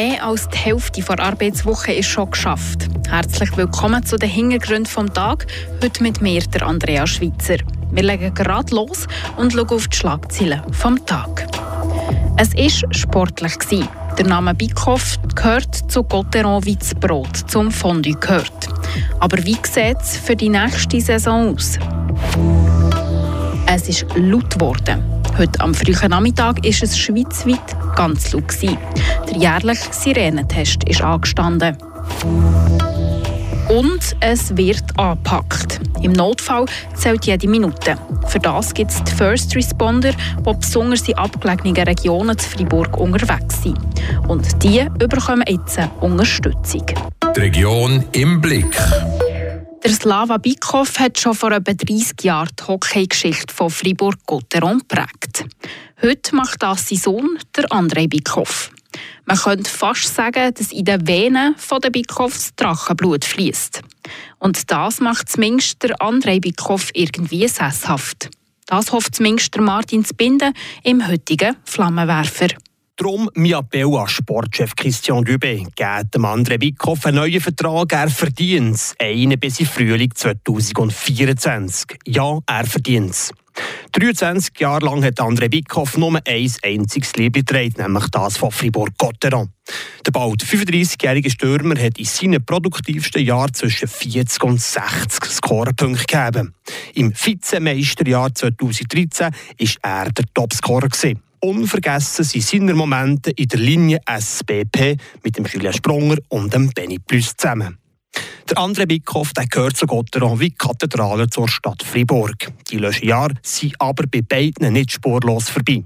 Mehr als die Hälfte der Arbeitswoche ist schon geschafft. Herzlich willkommen zu den Hintergründen vom Tag. Heute mit mir, der Andrea Schweitzer. Wir legen gerade los und schauen auf die Schlagzeilen vom Tag. Es war sportlich. Der Name Bickhoff gehört zu Gotteron wie Brot zum Fondue gehört. Aber wie sieht es für die nächste Saison aus? Es ist laut geworden. Heute am frühen Nachmittag ist es schweizweit ganz laut. Der jährliche Sirenentest ist angestanden. Und es wird angepackt. Im Notfall zählt jede Minute. Für das gibt es die First Responder, die besonders in abgelegenen Regionen zu Freiburg unterwegs sind. Und die bekommen jetzt Unterstützung. Die Region im Blick. Der Slava Bikov hat schon vor etwa 30 Jahren die Hockeygeschichte von Fribourg-Gotteron geprägt. Heute macht das sein Sohn, der Andrei Bikov. Man könnte fast sagen, dass in den Venen der Bikovs Drachenblut fließt. Und das macht zumindest der Andrei Bikov irgendwie sesshaft. Das hofft zumindest der Martin Zbinden im heutigen Flammenwerfer. Darum mein Appell an Sportchef Christian Dubé. Gebt dem André Bickhoff einen neuen Vertrag. Er verdient es. Einen bis im Frühling 2024. Ja, er verdient es. 23 Jahre lang hat André Bickhoff nur ein einziges Lied getragen, nämlich das von Fribourg-Gotteron. Der bald 35-jährige Stürmer hat in seinen produktivsten Jahren zwischen 40 und 60 Scorerpunkte gegeben. Im Vizemeisterjahr 2013 war er der Topscorer. Unvergessen sind seine Momente in der Linie SBP mit dem Julien Spronger und dem Benny Plus zusammen. Der André Bickhoff der gehört zu Gotteron wie Kathedrale zur Stadt Fribourg. Die letzten Jahre sind aber bei beiden nicht spurlos vorbei.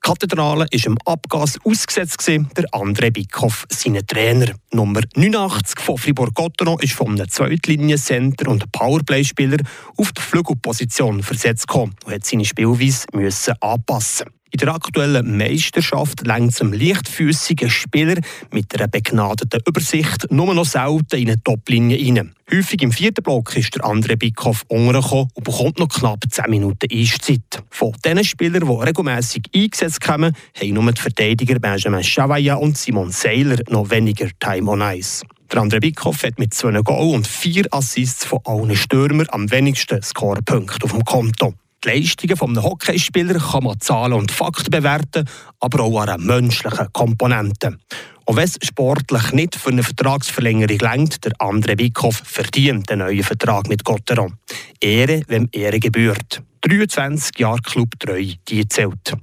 Kathedrale war im Abgas ausgesetzt, der André Bickhoff, seine Trainer. Nummer 89 von Fribourg-Gotteron ist vom Zweitliniencenter und Powerplay-Spieler auf die Flügelposition versetzt gekommen und hat seine Spielweise müssen anpassen in der aktuellen Meisterschaft längt es einem leichtfüßigen Spieler mit einer begnadeten Übersicht nur noch selten in eine Toplinie rein. Häufig im vierten Block ist der andere Bickhoff untergekommen und bekommt noch knapp 10 Minuten Eiszeit. Von diesen Spielern, die regelmäßig eingesetzt kommen, haben nur die Verteidiger Benjamin Chavaya und Simon Seiler noch weniger Time on Ice. Der André Bickhoff hat mit zwei Goal und vier Assists von allen Stürmern am wenigsten Scorepunkte auf dem Konto. Die Leistungen eines Hockeyspielers kann man Zahlen und Fakten bewerten, aber auch an menschlichen Komponenten. Und wenn es sportlich nicht für eine Vertragsverlängerung längt, der andere Wickhoff verdient einen neuen Vertrag mit Gotteron. Ehre, wem Ehre gebührt. 23 Jahre Clubtreu, die zählt.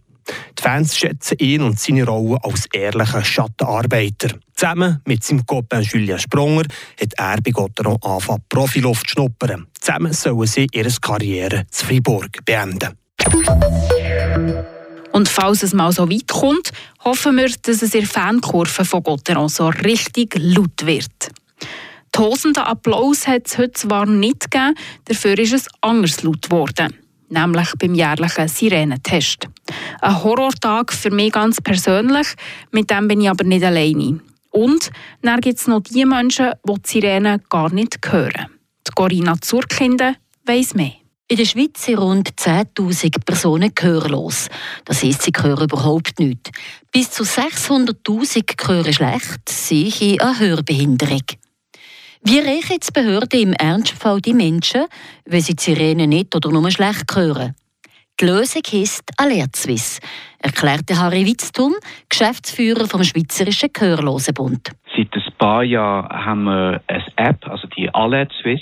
Die Fans schätzen ihn und seine Rolle als ehrlichen Schattenarbeiter. Zusammen mit seinem Copain Julien Spronger hat er bei Gotteron angefangen, Profiluft zu schnuppern. Zusammen sollen sie ihre Karriere zu Fribourg beenden. Und falls es mal so weit kommt, hoffen wir, dass es in der Fankurve von Gotteron so richtig laut wird. Tausende Applaus hat es heute zwar nicht gegeben, dafür ist es anders laut geworden nämlich beim jährlichen Sirenentest. Ein Horrortag für mich ganz persönlich, mit dem bin ich aber nicht alleine. Und dann gibt es noch die Menschen, die die Sirenen gar nicht hören. Die Corinna Zurkinde weiss mehr. In der Schweiz sind rund 10.000 Personen gehörlos. Das heisst, sie hören überhaupt nichts. Bis zu 600.000 hören schlecht, sehe eine Hörbehinderung. Wie rächen jetzt Behörden im Ernstfall die Menschen, wenn sie die Sirene nicht oder nur schlecht hören? Die Lösung heisst Alert Swiss, erklärte Harry Witztum, Geschäftsführer vom Schweizerischen Gehörlosenbund. Seit ein paar Jahren haben wir eine App, also die Alert Swiss.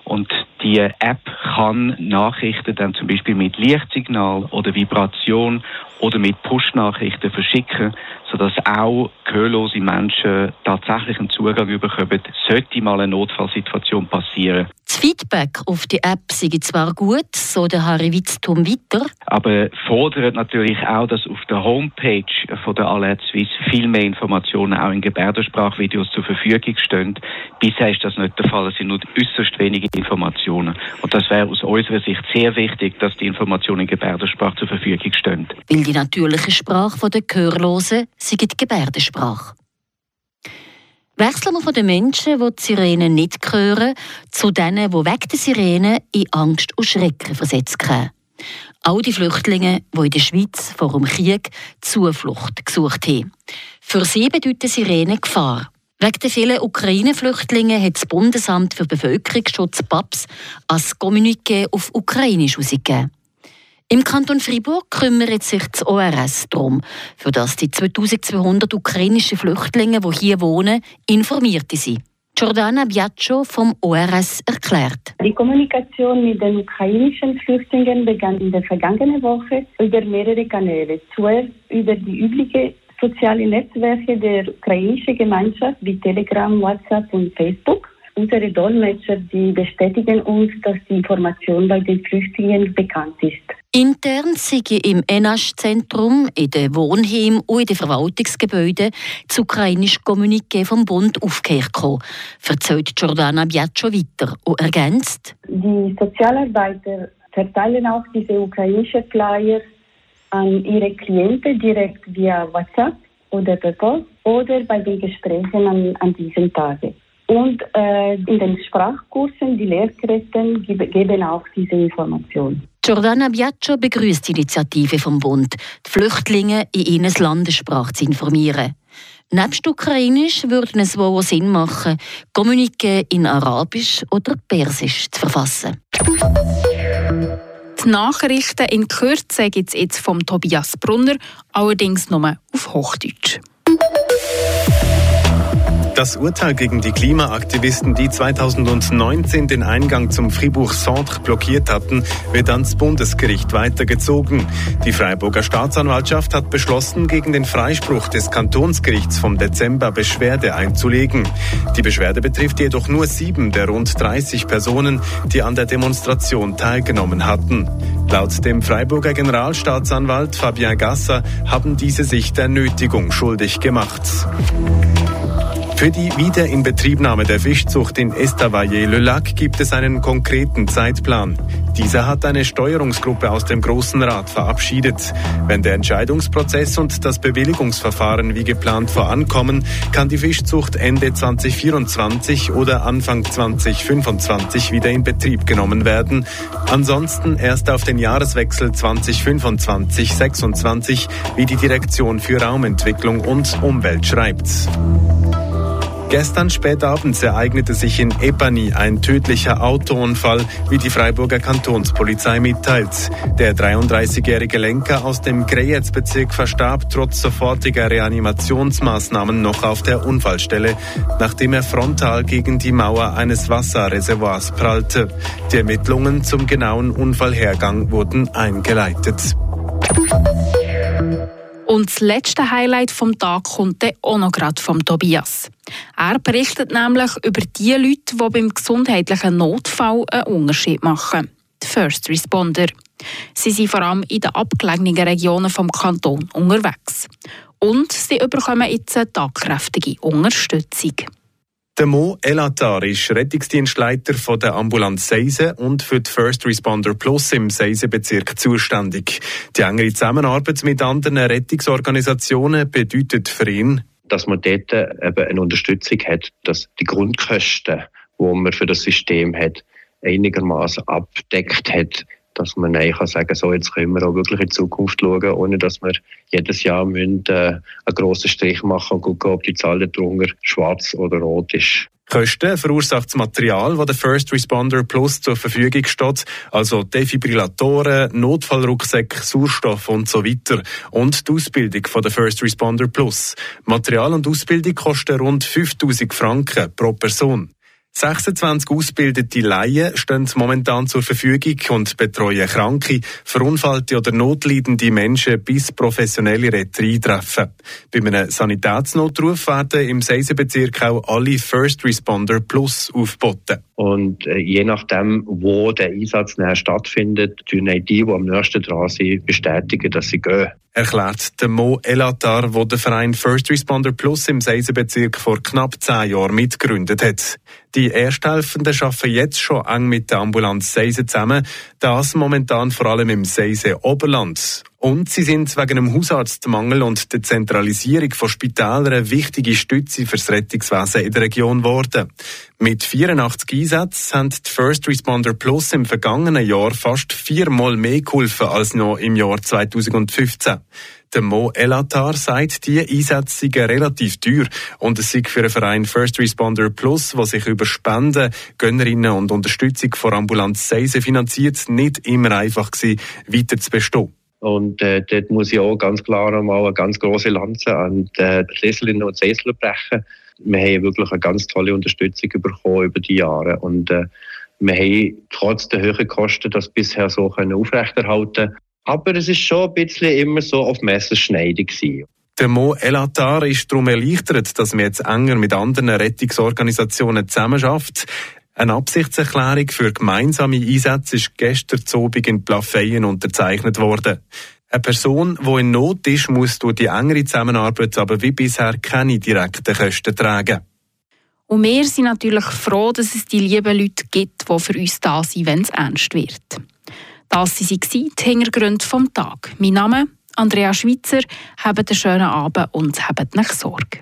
Und die App kann Nachrichten dann zum Beispiel mit Lichtsignal oder Vibration oder mit Push-Nachrichten verschicken, sodass auch gehörlose Menschen tatsächlich einen Zugang bekommen, sollte mal eine Notfallsituation passieren. Das Feedback auf die App sei zwar gut, so der Harry Witztum weiter. Aber fordert natürlich auch, dass auf der Homepage von der Alert Suisse viel mehr Informationen auch in Gebärdensprachvideos zur Verfügung stehen. Bisher ist das nicht der Fall. Es sind nur äußerst wenige Informationen. Und das wäre aus unserer Sicht sehr wichtig, dass die Informationen in Gebärdensprache zur Verfügung stehen. Weil die natürliche Sprache der Gehörlosen sei die Gebärdensprache. Wechseln wir von den Menschen, die die Sirenen nicht hören, zu denen, die weg der Sirene in Angst und Schrecken versetzt werden. Auch die Flüchtlinge, die in der Schweiz vor dem Krieg Zuflucht gesucht haben. Für sie bedeutet Sirene Gefahr. Wegen der vielen Ukraine-Flüchtlinge hat das Bundesamt für Bevölkerungsschutz BAPS als Kommuniqué auf Ukrainisch herausgegeben. Im Kanton Fribourg kümmert sich das ORS darum, für das die 2200 ukrainischen Flüchtlinge, die hier wohnen, informiert sind. Giordana Biaccio vom ORS erklärt. Die Kommunikation mit den ukrainischen Flüchtlingen begann in der vergangenen Woche über mehrere Kanäle. Zuerst über die üblichen sozialen Netzwerke der ukrainischen Gemeinschaft wie Telegram, WhatsApp und Facebook. Unsere Dolmetscher die bestätigen uns, dass die Information bei den Flüchtlingen bekannt ist. Intern sei im Enasch-Zentrum, in den Wohnheimen und in den Verwaltungsgebäuden das ukrainische Kommuniqué vom Bund aufgehört erzählt Giordana Biaccio weiter und ergänzt. Die Sozialarbeiter verteilen auch diese ukrainischen Flyer an ihre Klienten direkt via WhatsApp oder per Post oder bei den Gesprächen an, an diesen Tagen. Und äh, in den Sprachkursen, die Lehrkräfte geben auch diese Information. Giordana Biaccio begrüßt die Initiative vom Bund, die Flüchtlinge in ihres Landessprache zu informieren. Nebst Ukrainisch würde es wohl Sinn machen, Kommunike in Arabisch oder Persisch zu verfassen. Die Nachrichten in Kürze gibt es jetzt vom Tobias Brunner, allerdings nur auf Hochdeutsch. Das Urteil gegen die Klimaaktivisten, die 2019 den Eingang zum Fribourg Centre blockiert hatten, wird ans Bundesgericht weitergezogen. Die Freiburger Staatsanwaltschaft hat beschlossen, gegen den Freispruch des Kantonsgerichts vom Dezember Beschwerde einzulegen. Die Beschwerde betrifft jedoch nur sieben der rund 30 Personen, die an der Demonstration teilgenommen hatten. Laut dem Freiburger Generalstaatsanwalt Fabien Gasser haben diese sich der Nötigung schuldig gemacht. Für die Wiederinbetriebnahme der Fischzucht in Estavayer-le-Lac gibt es einen konkreten Zeitplan. Dieser hat eine Steuerungsgruppe aus dem Großen Rat verabschiedet. Wenn der Entscheidungsprozess und das Bewilligungsverfahren wie geplant vorankommen, kann die Fischzucht Ende 2024 oder Anfang 2025 wieder in Betrieb genommen werden. Ansonsten erst auf den Jahreswechsel 2025-26, wie die Direktion für Raumentwicklung und Umwelt schreibt. Gestern spät abends ereignete sich in Epany ein tödlicher Autounfall, wie die Freiburger Kantonspolizei mitteilt. Der 33-jährige Lenker aus dem Grejez-Bezirk verstarb trotz sofortiger Reanimationsmaßnahmen noch auf der Unfallstelle, nachdem er frontal gegen die Mauer eines Wasserreservoirs prallte. Die Ermittlungen zum genauen Unfallhergang wurden eingeleitet. Und das letzte Highlight vom Tag kommt dann auch noch gerade vom Tobias. Er berichtet nämlich über die Leute, die beim gesundheitlichen Notfall einen Unterschied machen. Die First Responder. Sie sind vor allem in den abgelegenen Regionen vom Kanton unterwegs. Und sie bekommen jetzt eine tagkräftige Unterstützung. Der Mo Elatar ist Rettungsdienstleiter von der Ambulanz Seise und für die First Responder Plus im Seise-Bezirk zuständig. Die engere Zusammenarbeit mit anderen Rettungsorganisationen bedeutet für ihn, dass man dort eben eine Unterstützung hat, dass die Grundkosten, die man für das System hat, einigermaßen abdeckt hat, dass man nein kann sagen, so jetzt können wir auch wirklich in die Zukunft schauen, ohne dass wir jedes Jahr müssen, äh, einen grossen Strich machen und gucken, ob die Zahl darunter schwarz oder rot ist. Kosten verursacht das Material, das der First Responder Plus zur Verfügung steht, also Defibrillatoren, Notfallrucksäcke, Sauerstoff und so weiter. Und die Ausbildung von der First Responder Plus. Material und Ausbildung kosten rund 5000 Franken pro Person. 26 ausgebildete Laien stehen momentan zur Verfügung und betreuen kranke, verunfallte oder notleidende Menschen, bis professionelle Retter eintreffen. Bei einem Sanitätsnotruf werden im Seisenbezirk auch alle First Responder Plus aufgeboten. Und äh, je nachdem, wo der Einsatz näher stattfindet, tun die, die am nächsten dran sind, bestätigen, dass sie gehen erklärt der Mo Elatar, der Verein First Responder Plus im Seisenbezirk vor knapp zehn Jahren mitgegründet hat. Die Ersthelfenden arbeiten jetzt schon eng mit der Ambulanz Seisen zusammen, das momentan vor allem im Seisen Oberland. Und sie sind wegen dem Hausarztmangel und der Zentralisierung von Spitälern eine wichtige Stütze für das Rettungswesen in der Region geworden. Mit 84 Einsätzen haben die First Responder Plus im vergangenen Jahr fast viermal mehr geholfen als noch im Jahr 2015. Der Mo Elatar sagt, die Einsätze seien relativ teuer und es sei für den Verein First Responder Plus, der sich über Spenden, Gönnerinnen und Unterstützung von Ambulanz Seise finanziert, nicht immer einfach gewesen, weiter zu bestehen. Und äh, dort muss ich auch ganz klar einmal eine ganz große Lanze an die Sesselinnen und Sessler brechen. Wir haben wirklich eine ganz tolle Unterstützung bekommen über die Jahre. Und äh, wir haben trotz der hohen Kosten das bisher so können aufrechterhalten Aber es ist schon ein bisschen immer so auf Messerschneide gewesen. Der Mo Elatar ist darum erleichtert, dass wir jetzt enger mit anderen Rettungsorganisationen zusammenarbeitet. Eine Absichtserklärung für gemeinsame Einsätze ist gestern Abend in Plafeyen unterzeichnet worden. Eine Person, die in Not ist, muss durch die engere Zusammenarbeit aber wie bisher keine direkten Kosten tragen. Und wir sind natürlich froh, dass es die lieben Leute gibt, die für uns da sind, wenn es ernst wird. Das waren die Hintergründe vom Tag. Mein Name Andrea Schweitzer. Habt einen schönen Abend und habt nicht Sorge.